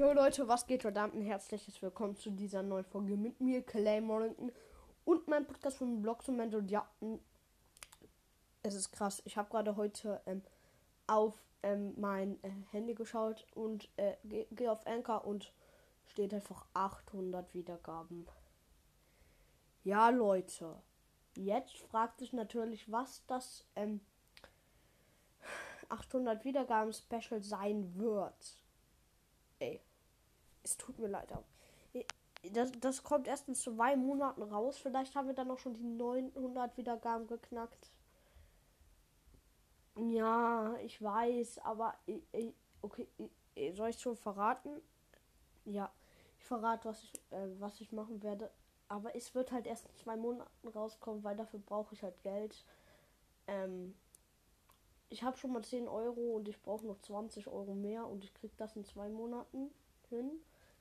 Jo Leute, was geht? Verdammt ein herzliches Willkommen zu dieser neuen Folge mit mir, Clay Mornington und meinem Podcast von Blogs und Und ja, es ist krass. Ich habe gerade heute ähm, auf ähm, mein äh, Handy geschaut und äh, gehe geh auf Anchor und steht einfach 800 Wiedergaben. Ja, Leute. Jetzt fragt sich natürlich, was das ähm, 800 Wiedergaben Special sein wird. Ey, es tut mir leid. Das, das kommt erst in zwei Monaten raus. Vielleicht haben wir dann noch schon die 900 Wiedergaben geknackt. Ja, ich weiß, aber okay, soll ich schon verraten? Ja, ich verrate, was ich, äh, was ich machen werde. Aber es wird halt erst in zwei Monaten rauskommen, weil dafür brauche ich halt Geld. Ähm, ich habe schon mal 10 Euro und ich brauche noch 20 Euro mehr und ich kriege das in zwei Monaten hin.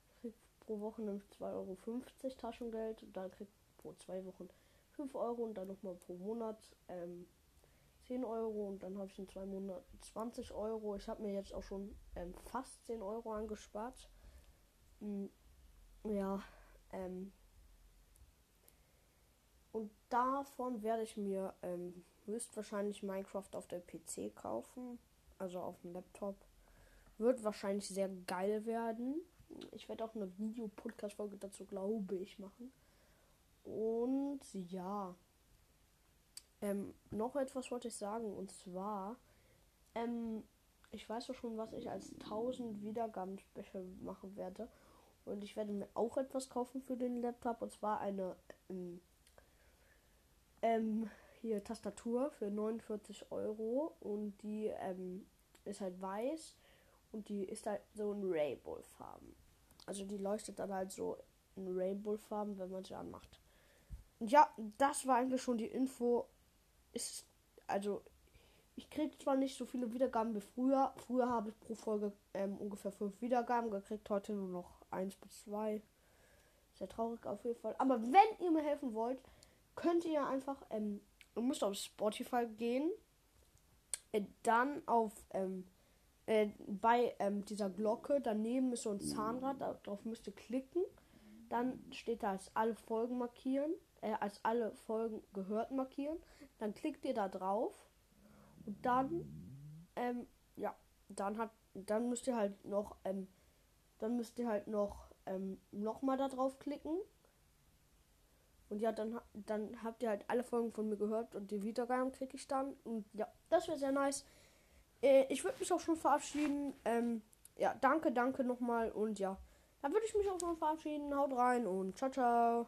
Ich krieg pro Woche nämlich 2,50 Euro Taschengeld und dann krieg pro zwei Wochen 5 Euro und dann nochmal pro Monat ähm, 10 Euro und dann habe ich in zwei Monaten 20 Euro. Ich habe mir jetzt auch schon ähm, fast 10 Euro angespart. Hm, ja, ähm, und davon werde ich mir ähm, höchstwahrscheinlich Minecraft auf der PC kaufen. Also auf dem Laptop. Wird wahrscheinlich sehr geil werden. Ich werde auch eine Video-Podcast-Folge dazu, glaube ich, machen. Und ja. Ähm, noch etwas wollte ich sagen. Und zwar, ähm, ich weiß doch schon, was ich als 1000 Wiedergaben-Special machen werde. Und ich werde mir auch etwas kaufen für den Laptop. Und zwar eine ähm, ähm, hier Tastatur für 49 Euro und die ähm, ist halt weiß und die ist halt so in Rainbow-Farben. Also die leuchtet dann halt so in Rainbow-Farben, wenn man sie anmacht. Ja, das war eigentlich schon die Info. Ist also ich kriege zwar nicht so viele Wiedergaben wie früher. Früher habe ich pro Folge ähm, ungefähr fünf Wiedergaben gekriegt, heute nur noch eins bis zwei. Sehr traurig auf jeden Fall. Aber wenn ihr mir helfen wollt, könnt ihr einfach, ähm, ihr müsst auf Spotify gehen, äh, dann auf, ähm, äh, bei ähm, dieser Glocke, daneben ist so ein Zahnrad, darauf müsst ihr klicken. Dann steht da als alle Folgen markieren, äh, als alle Folgen gehört markieren. Dann klickt ihr da drauf und dann, ähm, ja, dann hat, dann müsst ihr halt noch, ähm, dann müsst ihr halt noch, ähm, nochmal da drauf klicken und ja, dann, dann habt ihr halt alle Folgen von mir gehört und die Wiedergaben kriege ich dann. Und ja, das wäre sehr nice. Äh, ich würde mich auch schon verabschieden. Ähm, ja, danke, danke nochmal. Und ja, dann würde ich mich auch schon verabschieden. Haut rein und ciao, ciao.